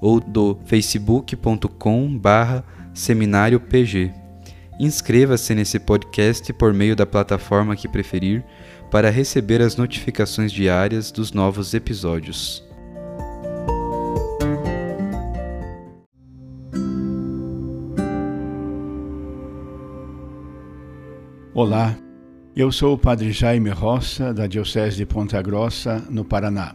ou do facebook.com barra seminário PG. Inscreva-se nesse podcast por meio da plataforma que preferir para receber as notificações diárias dos novos episódios. Olá, eu sou o Padre Jaime Roça, da Diocese de Ponta Grossa, no Paraná.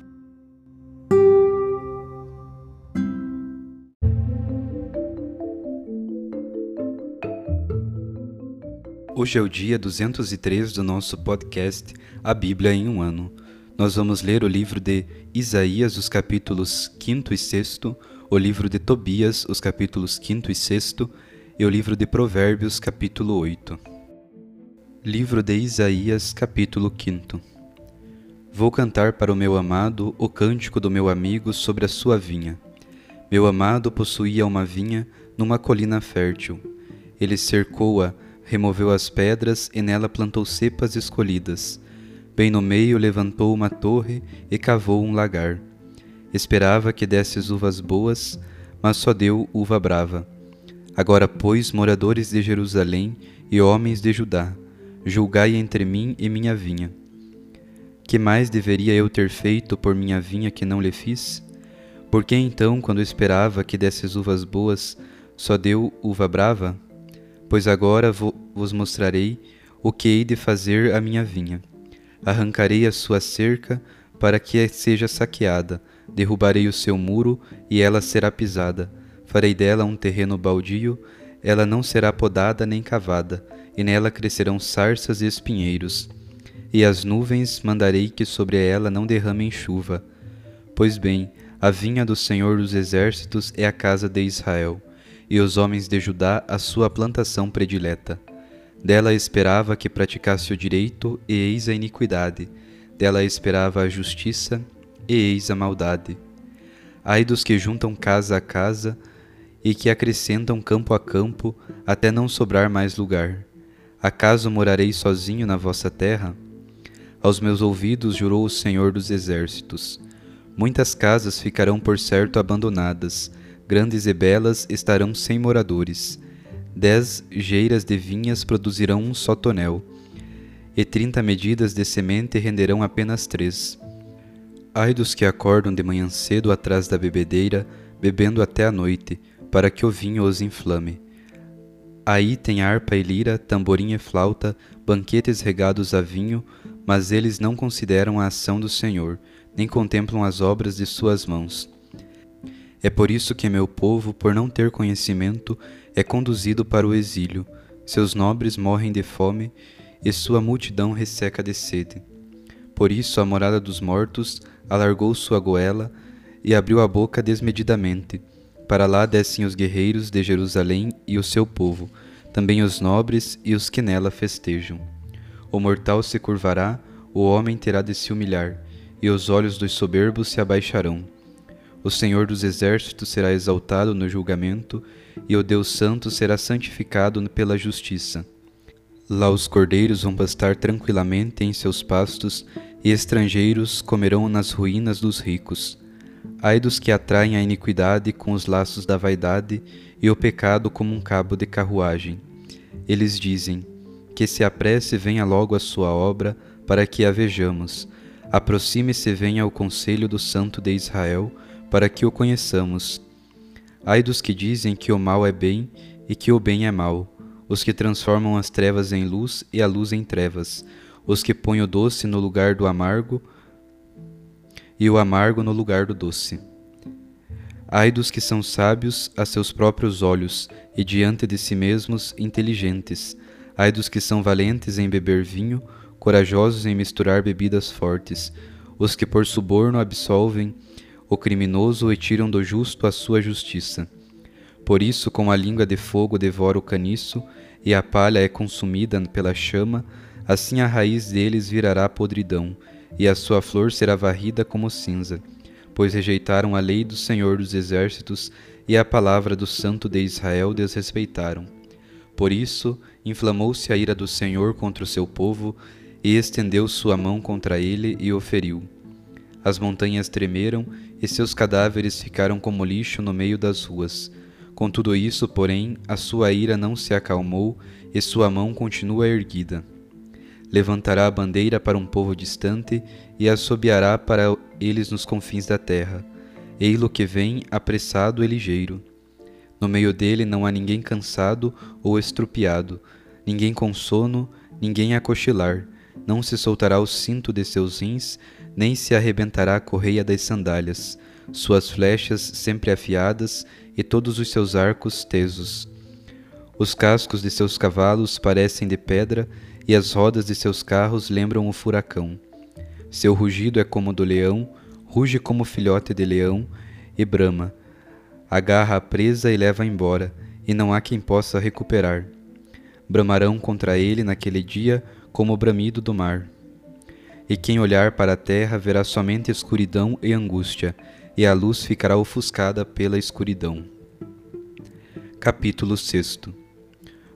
Hoje é o dia 203 do nosso podcast A Bíblia em um Ano. Nós vamos ler o livro de Isaías, os capítulos 5 e 6, o livro de Tobias, os capítulos 5 e 6 e o livro de Provérbios, capítulo 8. Livro de Isaías, capítulo 5 Vou cantar para o meu amado o cântico do meu amigo sobre a sua vinha. Meu amado possuía uma vinha numa colina fértil. Ele cercou-a removeu as pedras e nela plantou cepas escolhidas. Bem no meio levantou uma torre e cavou um lagar. Esperava que desse uvas boas, mas só deu uva brava. Agora, pois, moradores de Jerusalém e homens de Judá, julgai entre mim e minha vinha. Que mais deveria eu ter feito por minha vinha que não lhe fiz? Por que então, quando esperava que desse uvas boas, só deu uva brava? Pois agora vos mostrarei o que hei de fazer à minha vinha. Arrancarei a sua cerca para que seja saqueada, derrubarei o seu muro e ela será pisada. Farei dela um terreno baldio, ela não será podada nem cavada, e nela crescerão sarças e espinheiros. E as nuvens mandarei que sobre ela não derramem chuva. Pois bem, a vinha do Senhor dos Exércitos é a casa de Israel e os homens de Judá a sua plantação predileta. Dela esperava que praticasse o direito, e eis a iniquidade. Dela esperava a justiça, e eis a maldade. Ai dos que juntam casa a casa, e que acrescentam campo a campo, até não sobrar mais lugar. Acaso morarei sozinho na vossa terra? Aos meus ouvidos jurou o Senhor dos Exércitos. Muitas casas ficarão por certo abandonadas, grandes e belas estarão sem moradores. Dez geiras de vinhas produzirão um só tonel, e trinta medidas de semente renderão apenas três. Ai dos que acordam de manhã cedo atrás da bebedeira, bebendo até a noite, para que o vinho os inflame. Aí tem harpa e lira, tamborim e flauta, banquetes regados a vinho, mas eles não consideram a ação do Senhor, nem contemplam as obras de suas mãos. É por isso que meu povo, por não ter conhecimento, é conduzido para o exílio. Seus nobres morrem de fome e sua multidão resseca de sede. Por isso a morada dos mortos alargou sua goela e abriu a boca desmedidamente, para lá descem os guerreiros de Jerusalém e o seu povo, também os nobres e os que nela festejam. O mortal se curvará, o homem terá de se humilhar, e os olhos dos soberbos se abaixarão. O Senhor dos exércitos será exaltado no julgamento, e o Deus Santo será santificado pela justiça. Lá os cordeiros vão pastar tranquilamente em seus pastos, e estrangeiros comerão nas ruínas dos ricos. Ai dos que atraem a iniquidade com os laços da vaidade e o pecado como um cabo de carruagem. Eles dizem: Que se apresse venha logo a sua obra, para que a vejamos. Aproxime-se venha ao conselho do Santo de Israel, para que o conheçamos. Ai dos que dizem que o mal é bem e que o bem é mal, os que transformam as trevas em luz e a luz em trevas, os que põem o doce no lugar do amargo e o amargo no lugar do doce. Ai dos que são sábios a seus próprios olhos e diante de si mesmos inteligentes. Ai dos que são valentes em beber vinho, corajosos em misturar bebidas fortes, os que por suborno absolvem o criminoso e tiram do justo a sua justiça. Por isso, como a língua de fogo devora o caniço e a palha é consumida pela chama, assim a raiz deles virará podridão e a sua flor será varrida como cinza, pois rejeitaram a lei do Senhor dos Exércitos e a palavra do Santo de Israel desrespeitaram. Por isso, inflamou-se a ira do Senhor contra o seu povo e estendeu sua mão contra ele e o feriu. As montanhas tremeram e seus cadáveres ficaram como lixo no meio das ruas. Com tudo isso, porém, a sua ira não se acalmou e sua mão continua erguida levantará a bandeira para um povo distante e assobiará para eles nos confins da terra. Ei-lo que vem, apressado e ligeiro. No meio dele não há ninguém cansado ou estrupiado, ninguém com sono, ninguém a cochilar. Não se soltará o cinto de seus rins, nem se arrebentará a correia das sandálias. Suas flechas sempre afiadas e todos os seus arcos tesos. Os cascos de seus cavalos parecem de pedra e as rodas de seus carros lembram o furacão. Seu rugido é como do leão, ruge como filhote de leão e brama. Agarra a presa e leva embora, e não há quem possa recuperar. Bramarão contra ele naquele dia como o bramido do mar. E quem olhar para a terra verá somente escuridão e angústia, e a luz ficará ofuscada pela escuridão. Capítulo 6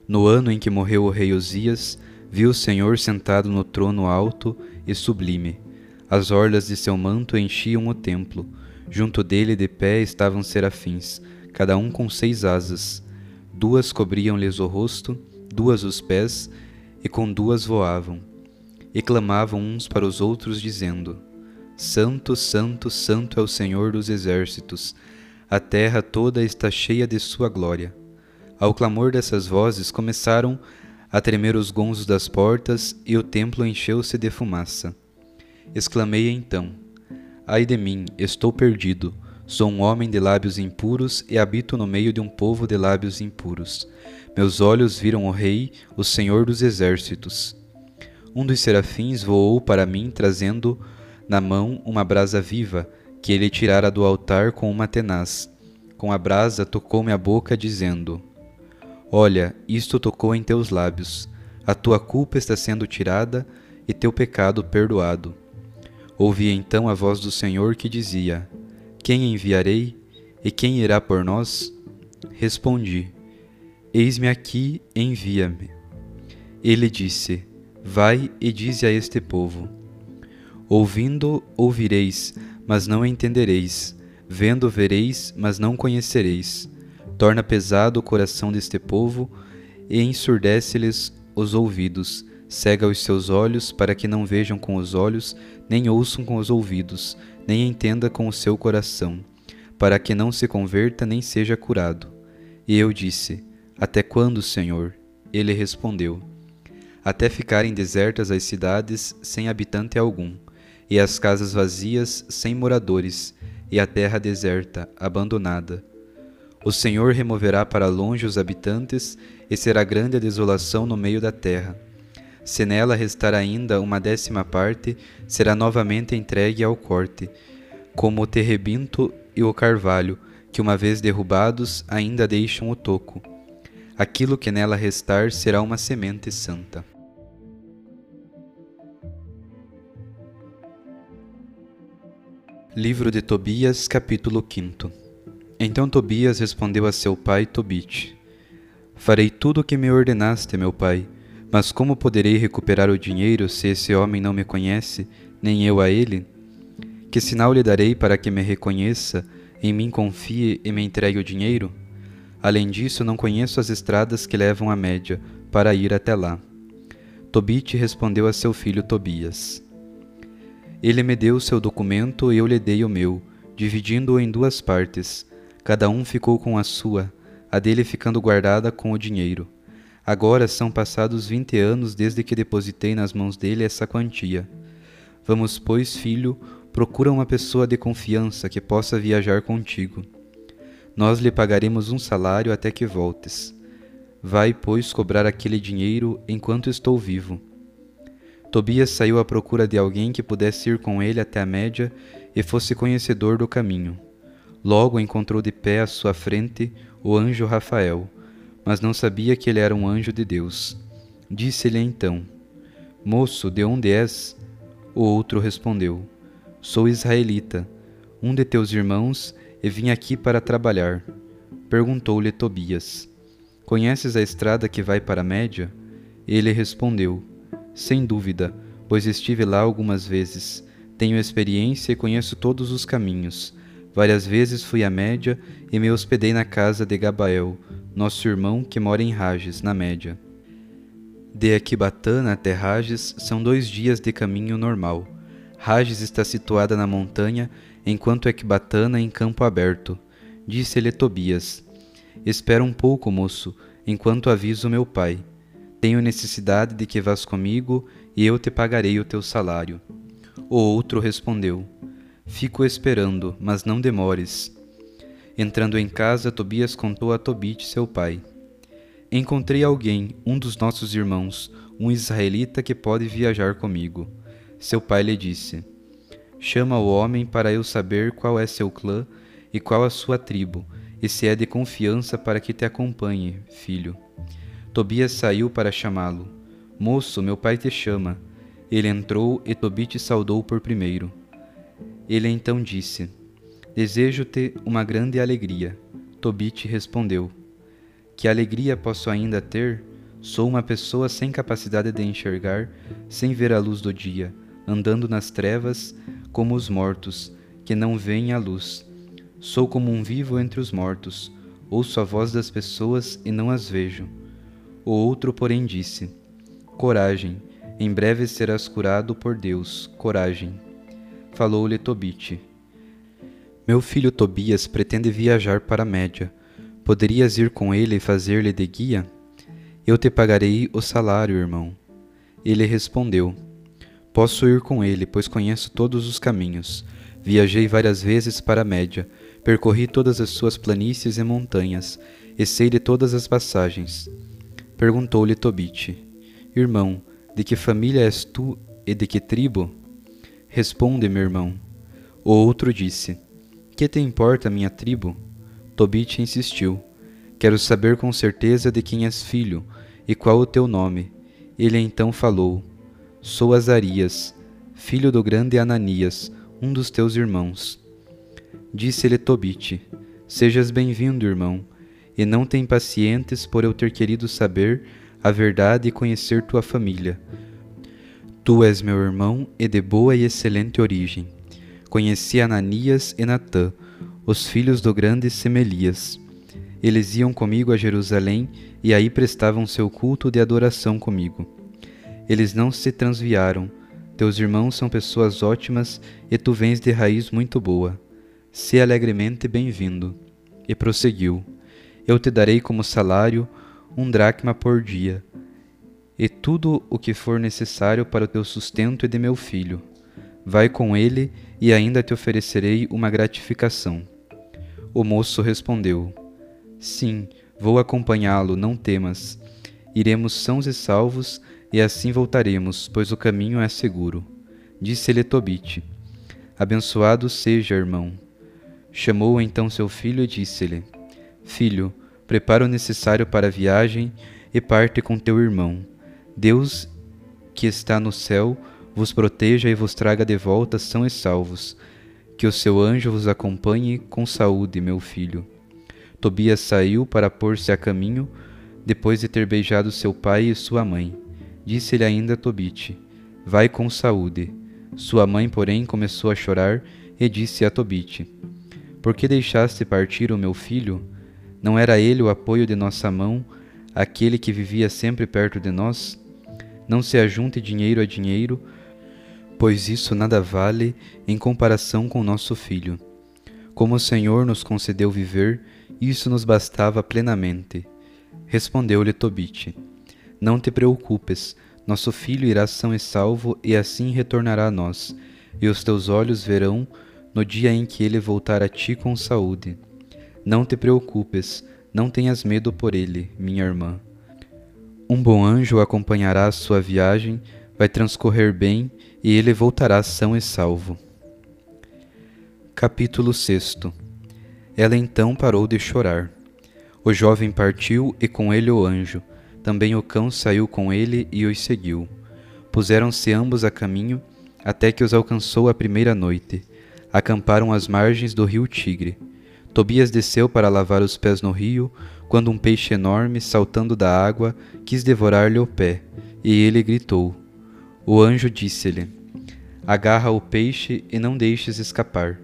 No ano em que morreu o rei Osias, viu o Senhor sentado no trono alto e sublime. As orlas de seu manto enchiam o templo. Junto dele de pé estavam serafins, cada um com seis asas. Duas cobriam-lhes o rosto, duas os pés, e com duas voavam. E clamavam uns para os outros, dizendo: Santo, Santo, Santo é o Senhor dos exércitos. A terra toda está cheia de sua glória. Ao clamor dessas vozes começaram a tremer os gonzos das portas, e o templo encheu-se de fumaça. Exclamei então: Ai de mim, estou perdido. Sou um homem de lábios impuros e habito no meio de um povo de lábios impuros. Meus olhos viram o Rei, o Senhor dos exércitos. Um dos serafins voou para mim, trazendo na mão uma brasa viva, que ele tirara do altar com uma tenaz. Com a brasa tocou-me a boca, dizendo: Olha, isto tocou em teus lábios, a tua culpa está sendo tirada e teu pecado perdoado. Ouvi então a voz do Senhor que dizia: Quem enviarei e quem irá por nós? Respondi: Eis-me aqui, envia-me. Ele disse: Vai e dize a este povo: Ouvindo, ouvireis, mas não entendereis, vendo, vereis, mas não conhecereis torna pesado o coração deste povo e ensurdece-lhes os ouvidos, cega os seus olhos para que não vejam com os olhos, nem ouçam com os ouvidos, nem entenda com o seu coração, para que não se converta nem seja curado. E eu disse: Até quando, Senhor? Ele respondeu: Até ficarem desertas as cidades sem habitante algum, e as casas vazias sem moradores, e a terra deserta, abandonada o Senhor removerá para longe os habitantes, e será grande a desolação no meio da terra. Se nela restar ainda uma décima parte, será novamente entregue ao corte, como o terrebinto e o carvalho, que uma vez derrubados ainda deixam o toco. Aquilo que nela restar será uma semente santa. Livro de Tobias, capítulo 5 Então Tobias respondeu a seu pai Tobite: Farei tudo o que me ordenaste, meu pai, mas como poderei recuperar o dinheiro se esse homem não me conhece, nem eu a ele? Que sinal lhe darei para que me reconheça, em mim confie e me entregue o dinheiro? Além disso, não conheço as estradas que levam à média para ir até lá. Tobite respondeu a seu filho Tobias: ele me deu seu documento e eu lhe dei o meu, dividindo-o em duas partes. Cada um ficou com a sua, a dele ficando guardada com o dinheiro. Agora são passados vinte anos desde que depositei nas mãos dele essa quantia. Vamos, pois, filho, procura uma pessoa de confiança que possa viajar contigo. Nós lhe pagaremos um salário até que voltes. Vai, pois, cobrar aquele dinheiro enquanto estou vivo Tobias saiu à procura de alguém que pudesse ir com ele até a média e fosse conhecedor do caminho. Logo encontrou de pé à sua frente o anjo Rafael, mas não sabia que ele era um anjo de Deus. Disse-lhe então: Moço, de onde és? O outro respondeu: Sou israelita, um de teus irmãos, e vim aqui para trabalhar. Perguntou-lhe Tobias: Conheces a estrada que vai para a Média? Ele respondeu: sem dúvida, pois estive lá algumas vezes. Tenho experiência e conheço todos os caminhos. Várias vezes fui à Média e me hospedei na casa de Gabael, nosso irmão que mora em Rages, na Média. De Equibatana até Rages são dois dias de caminho normal. Rages está situada na montanha, enquanto Equibatana em campo aberto. Disse-lhe Tobias: Espera um pouco, moço, enquanto aviso meu pai. Tenho necessidade de que vás comigo e eu te pagarei o teu salário. O outro respondeu: Fico esperando, mas não demores. Entrando em casa, Tobias contou a Tobite, seu pai: Encontrei alguém, um dos nossos irmãos, um israelita que pode viajar comigo. Seu pai lhe disse: Chama o homem para eu saber qual é seu clã e qual a sua tribo, e se é de confiança para que te acompanhe, filho. Tobias saiu para chamá-lo. Moço, meu pai te chama. Ele entrou e Tobite saudou por primeiro. Ele então disse: Desejo-te uma grande alegria. Tobite respondeu: Que alegria posso ainda ter? Sou uma pessoa sem capacidade de enxergar, sem ver a luz do dia, andando nas trevas como os mortos, que não veem a luz. Sou como um vivo entre os mortos, ouço a voz das pessoas e não as vejo. O outro, porém, disse: Coragem, em breve serás curado por Deus, coragem. Falou-lhe Tobite: Meu filho Tobias pretende viajar para a Média. Poderias ir com ele e fazer-lhe de guia? Eu te pagarei o salário, irmão. Ele respondeu: Posso ir com ele, pois conheço todos os caminhos. Viajei várias vezes para a Média, percorri todas as suas planícies e montanhas, e sei de todas as passagens. Perguntou-lhe Tobite: Irmão, de que família és tu e de que tribo? Responde, meu irmão. O outro disse: Que te importa minha tribo? Tobite insistiu: Quero saber com certeza de quem és filho e qual o teu nome. Ele então falou: Sou Azarias, filho do grande Ananias, um dos teus irmãos. Disse-lhe Tobite: Sejas bem-vindo, irmão e não te impacientes por eu ter querido saber a verdade e conhecer tua família. Tu és meu irmão e de boa e excelente origem. Conheci Ananias e Natã, os filhos do grande Semelias. Eles iam comigo a Jerusalém e aí prestavam seu culto de adoração comigo. Eles não se transviaram. Teus irmãos são pessoas ótimas e tu vens de raiz muito boa. Se alegremente bem-vindo. E prosseguiu eu te darei como salário um dracma por dia, e tudo o que for necessário para o teu sustento e de meu filho. Vai com ele, e ainda te oferecerei uma gratificação. O moço respondeu: Sim, vou acompanhá-lo, não temas. Iremos sãos e salvos, e assim voltaremos, pois o caminho é seguro. Disse-lhe Tobite: Abençoado seja, irmão. Chamou então seu filho e disse-lhe: Filho, prepara o necessário para a viagem e parte com teu irmão. Deus, que está no céu, vos proteja e vos traga de volta são e salvos. Que o seu anjo vos acompanhe com saúde, meu filho. Tobias saiu para pôr-se a caminho, depois de ter beijado seu pai e sua mãe. Disse-lhe ainda Tobite: Vai com saúde. Sua mãe, porém, começou a chorar e disse a Tobite: Por que deixaste partir o meu filho? Não era ele o apoio de nossa mão, aquele que vivia sempre perto de nós? Não se ajunte dinheiro a dinheiro, pois isso nada vale em comparação com nosso filho. Como o Senhor nos concedeu viver, isso nos bastava plenamente. Respondeu-lhe Tobite: Não te preocupes, nosso filho irá são e salvo e assim retornará a nós, e os teus olhos verão no dia em que ele voltar a ti com saúde. Não te preocupes, não tenhas medo por ele, minha irmã. Um bom anjo acompanhará a sua viagem, vai transcorrer bem e ele voltará são e salvo. Capítulo 6 Ela então parou de chorar. O jovem partiu e com ele o anjo. Também o cão saiu com ele e os seguiu. Puseram-se ambos a caminho até que os alcançou a primeira noite. Acamparam às margens do rio Tigre. Tobias desceu para lavar os pés no rio, quando um peixe enorme, saltando da água, quis devorar-lhe o pé, e ele gritou. O anjo disse-lhe: Agarra o peixe e não deixes escapar.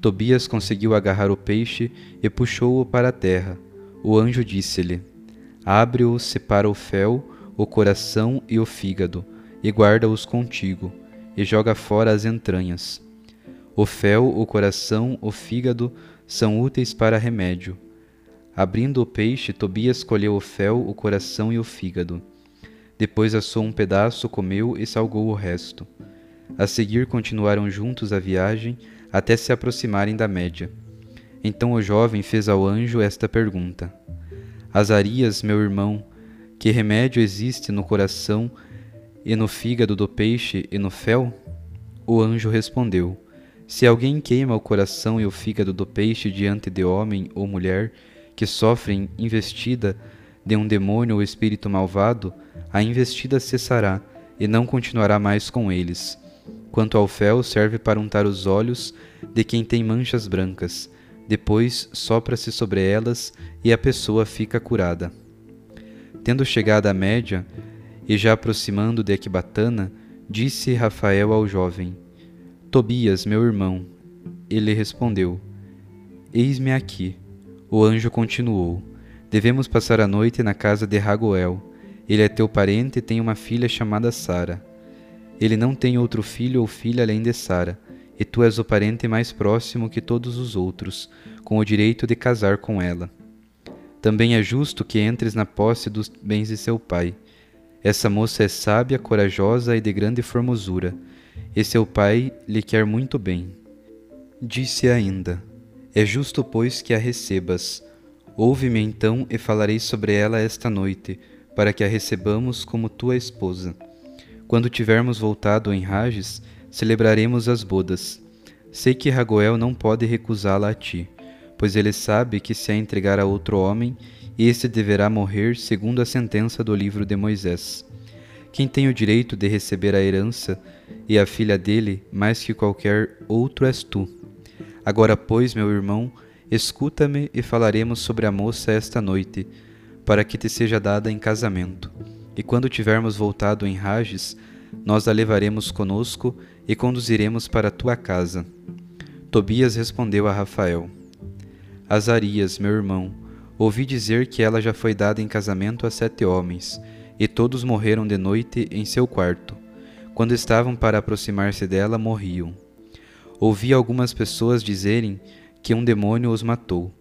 Tobias conseguiu agarrar o peixe e puxou-o para a terra. O anjo disse-lhe: Abre-o, separa o fel, o coração e o fígado, e guarda-os contigo, e joga fora as entranhas. O fel, o coração, o fígado são úteis para remédio. Abrindo o peixe, Tobias colheu o fel, o coração e o fígado. Depois assou um pedaço, comeu e salgou o resto. A seguir continuaram juntos a viagem até se aproximarem da média. Então o jovem fez ao anjo esta pergunta: Azarias, meu irmão, que remédio existe no coração e no fígado do peixe e no fel? O anjo respondeu: Se alguém queima o coração e o fígado do peixe diante de homem ou mulher que sofrem investida de um demônio ou espírito malvado, a investida cessará e não continuará mais com eles. Quanto ao fel, serve para untar os olhos de quem tem manchas brancas. Depois sopra-se sobre elas e a pessoa fica curada. Tendo chegado à média e já aproximando de Equibatana, disse Rafael ao jovem: Tobias, meu irmão. Ele respondeu: Eis-me aqui. O anjo continuou: Devemos passar a noite na casa de Ragoel ele é teu parente e tem uma filha chamada Sara. Ele não tem outro filho ou filha além de Sara, e tu és o parente mais próximo que todos os outros, com o direito de casar com ela. Também é justo que entres na posse dos bens de seu pai. Essa moça é sábia, corajosa e de grande formosura, e seu pai lhe quer muito bem. Disse ainda: É justo, pois, que a recebas. Ouve-me então e falarei sobre ela esta noite para que a recebamos como tua esposa. Quando tivermos voltado em Rages, celebraremos as bodas. Sei que Ragoel não pode recusá-la a ti, pois ele sabe que se a entregar a outro homem, esse deverá morrer segundo a sentença do livro de Moisés. Quem tem o direito de receber a herança e a filha dele mais que qualquer outro és tu. Agora, pois, meu irmão, escuta-me e falaremos sobre a moça esta noite para que te seja dada em casamento. E quando tivermos voltado em Rages, nós a levaremos conosco e conduziremos para tua casa. Tobias respondeu a Rafael: Azarias, meu irmão, ouvi dizer que ela já foi dada em casamento a sete homens, e todos morreram de noite em seu quarto. Quando estavam para aproximar-se dela, morriam. Ouvi algumas pessoas dizerem que um demônio os matou.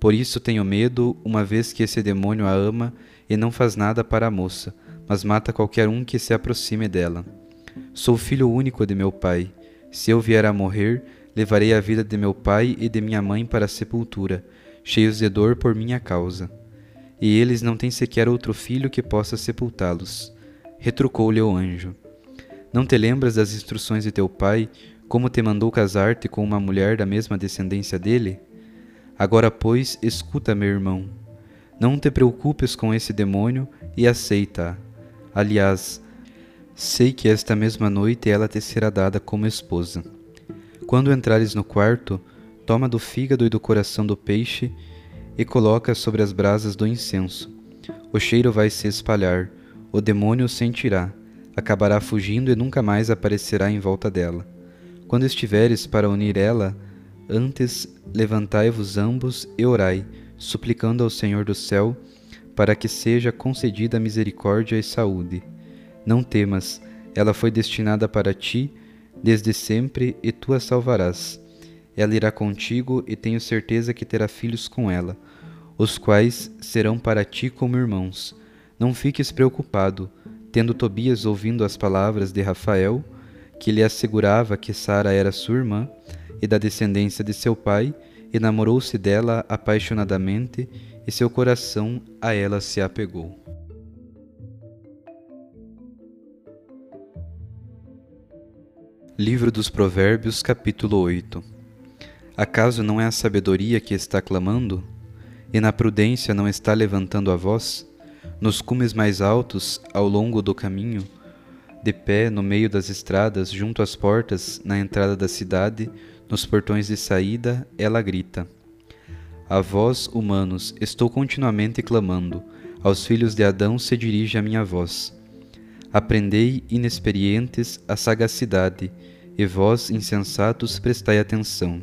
Por isso tenho medo, uma vez que esse demônio a ama e não faz nada para a moça, mas mata qualquer um que se aproxime dela. Sou filho único de meu pai. Se eu vier a morrer, levarei a vida de meu pai e de minha mãe para a sepultura, cheios de dor por minha causa. E eles não têm sequer outro filho que possa sepultá-los. Retrucou-lhe o anjo. Não te lembras das instruções de teu pai, como te mandou casar-te com uma mulher da mesma descendência dele? Agora, pois, escuta, meu irmão. Não te preocupes com esse demônio e aceita-a. Aliás, sei que esta mesma noite ela te será dada como esposa. Quando entrares no quarto, toma do fígado e do coração do peixe e coloca sobre as brasas do incenso. O cheiro vai se espalhar, o demônio o sentirá, acabará fugindo e nunca mais aparecerá em volta dela. Quando estiveres para unir ela, antes levantai-vos ambos e orai, suplicando ao Senhor do céu para que seja concedida misericórdia e saúde. Não temas, ela foi destinada para ti desde sempre e tu a salvarás. Ela irá contigo e tenho certeza que terá filhos com ela, os quais serão para ti como irmãos. Não fiques preocupado, tendo Tobias ouvindo as palavras de Rafael, que lhe assegurava que Sara era sua irmã e da descendência de seu pai, e namorou-se dela apaixonadamente, e seu coração a ela se apegou. Livro dos Provérbios, capítulo 8 Acaso não é a sabedoria que está clamando? E na prudência não está levantando a voz? Nos cumes mais altos, ao longo do caminho, de pé no meio das estradas, junto às portas, na entrada da cidade, nos portões de saída, ela grita: A vós, humanos, estou continuamente clamando, aos filhos de Adão se dirige a minha voz. Aprendei, inexperientes, a sagacidade, e vós, insensatos, prestai atenção.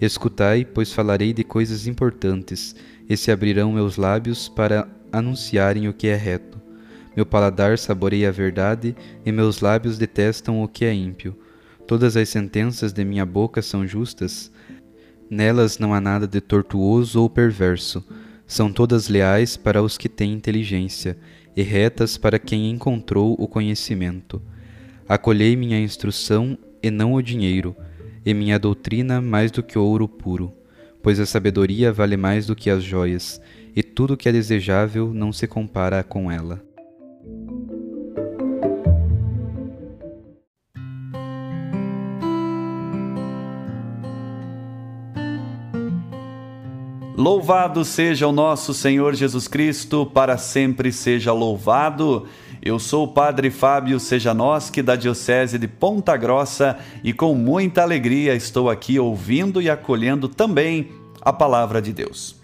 Escutai, pois falarei de coisas importantes, e se abrirão meus lábios para anunciarem o que é reto. Meu paladar saboreia a verdade, e meus lábios detestam o que é ímpio. Todas as sentenças de minha boca são justas, nelas não há nada de tortuoso ou perverso. São todas leais para os que têm inteligência, e retas para quem encontrou o conhecimento. Acolhei minha instrução e não o dinheiro, e minha doutrina mais do que ouro puro, pois a sabedoria vale mais do que as joias, e tudo que é desejável não se compara com ela. Louvado seja o nosso Senhor Jesus Cristo, para sempre seja louvado. Eu sou o Padre Fábio Sejanoschi, da Diocese de Ponta Grossa, e com muita alegria estou aqui ouvindo e acolhendo também a palavra de Deus.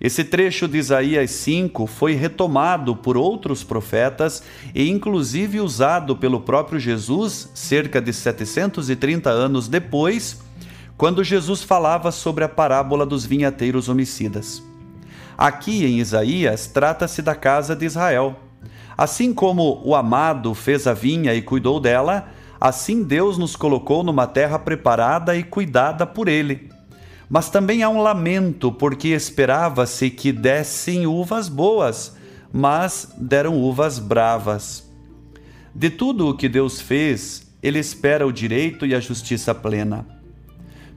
Esse trecho de Isaías 5 foi retomado por outros profetas e inclusive usado pelo próprio Jesus cerca de 730 anos depois quando Jesus falava sobre a parábola dos vinhateiros homicidas. Aqui em Isaías trata-se da casa de Israel. Assim como o amado fez a vinha e cuidou dela, assim Deus nos colocou numa terra preparada e cuidada por Ele. Mas também há um lamento, porque esperava-se que dessem uvas boas, mas deram uvas bravas. De tudo o que Deus fez, Ele espera o direito e a justiça plena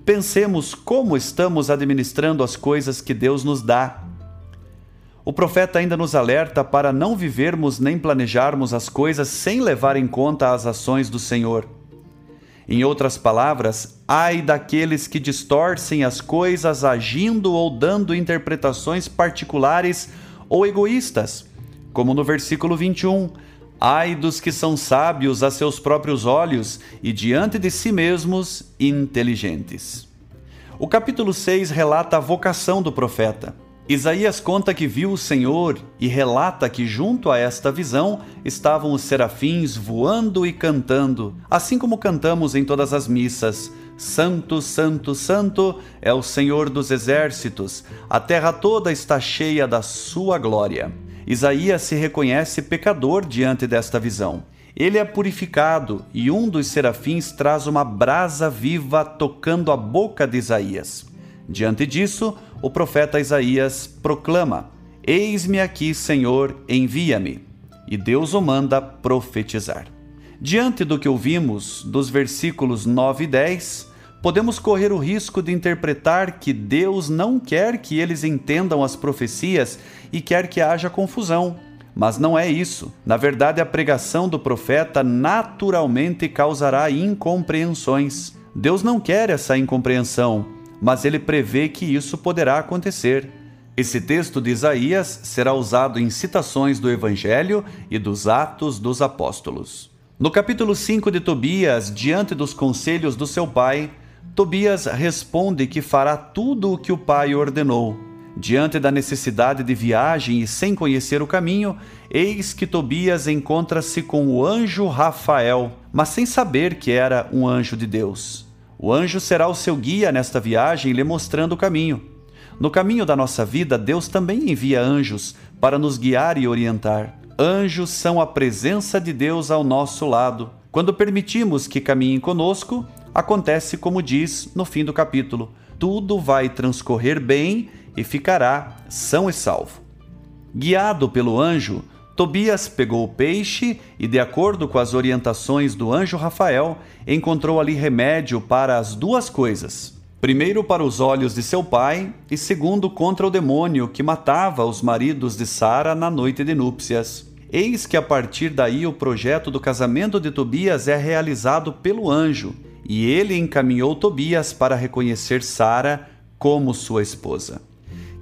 pensemos como estamos administrando as coisas que Deus nos dá. O profeta ainda nos alerta para não vivermos nem planejarmos as coisas sem levar em conta as ações do Senhor. Em outras palavras, ai daqueles que distorcem as coisas agindo ou dando interpretações particulares ou egoístas, como no versículo 21, Ai dos que são sábios a seus próprios olhos e diante de si mesmos inteligentes. O capítulo 6 relata a vocação do profeta. Isaías conta que viu o Senhor e relata que junto a esta visão estavam os serafins voando e cantando, assim como cantamos em todas as missas. Santo, Santo, Santo é o Senhor dos exércitos, a terra toda está cheia da sua glória. Isaías se reconhece pecador diante desta visão. Ele é purificado e um dos serafins traz uma brasa viva tocando a boca de Isaías. Diante disso, o profeta Isaías proclama: Eis-me aqui, Senhor, envia-me. E Deus o manda profetizar. Diante do que ouvimos dos versículos 9 e 10, podemos correr o risco de interpretar que Deus não quer que eles entendam as profecias e quer que haja confusão, Mas não é isso. Na verdade, a pregação do profeta naturalmente causará incompreensões. Deus não quer essa incompreensão, mas ele prevê que isso poderá acontecer. Esse texto de Isaías será usado em citações do Evangelho e dos Atos dos Apóstolos. No capítulo 5 de Tobias, diante dos conselhos do seu pai, Tobias responde que fará tudo o que o pai ordenou. Diante da necessidade de viagem e sem conhecer o caminho, eis que Tobias encontra-se com o anjo Rafael, mas sem saber que era um anjo de Deus. O anjo será o seu guia nesta viagem, lhe mostrando o caminho. No caminho da nossa vida, Deus também envia anjos para nos guiar e orientar. Anjos são a presença de Deus ao nosso lado. Quando permitimos que caminhem conosco, acontece como diz no fim do capítulo: tudo vai transcorrer bem e ficará são e salvo. Guiado pelo anjo, Tobias pegou o peixe e, de acordo com as orientações do anjo Rafael, encontrou ali remédio para as duas coisas. Primeiro, para os olhos de seu pai, e segundo, contra o demônio que matava os maridos de Sara na noite de núpcias. Eis que a partir daí o projeto do casamento de Tobias é realizado pelo anjo, e ele encaminhou Tobias para reconhecer Sara como sua esposa.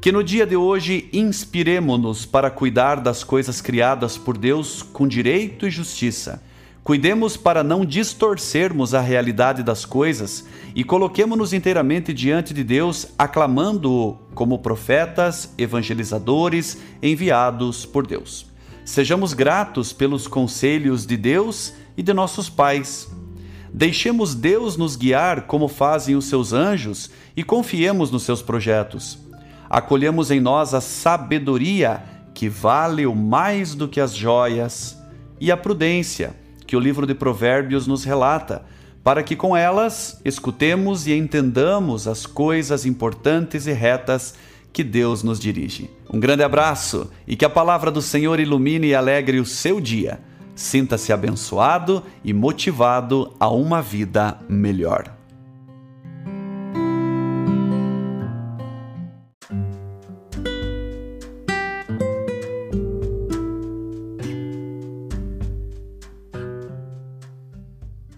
Que no dia de hoje inspiremo-nos para cuidar das coisas criadas por Deus com direito e justiça. Cuidemos para não distorcermos a realidade das coisas e coloquemo-nos inteiramente diante de Deus, aclamando-o como profetas, evangelizadores enviados por Deus. Sejamos gratos pelos conselhos de Deus e de nossos pais. Deixemos Deus nos guiar como fazem os seus anjos e confiemos nos seus projetos acolhemos em nós a sabedoria, que vale o mais do que as joias, e a prudência, que o livro de Provérbios nos relata, para que com elas escutemos e entendamos as coisas importantes e retas que Deus nos dirige. Um grande abraço e que a palavra do Senhor ilumine e alegre o seu dia. Sinta-se abençoado e motivado a uma vida melhor.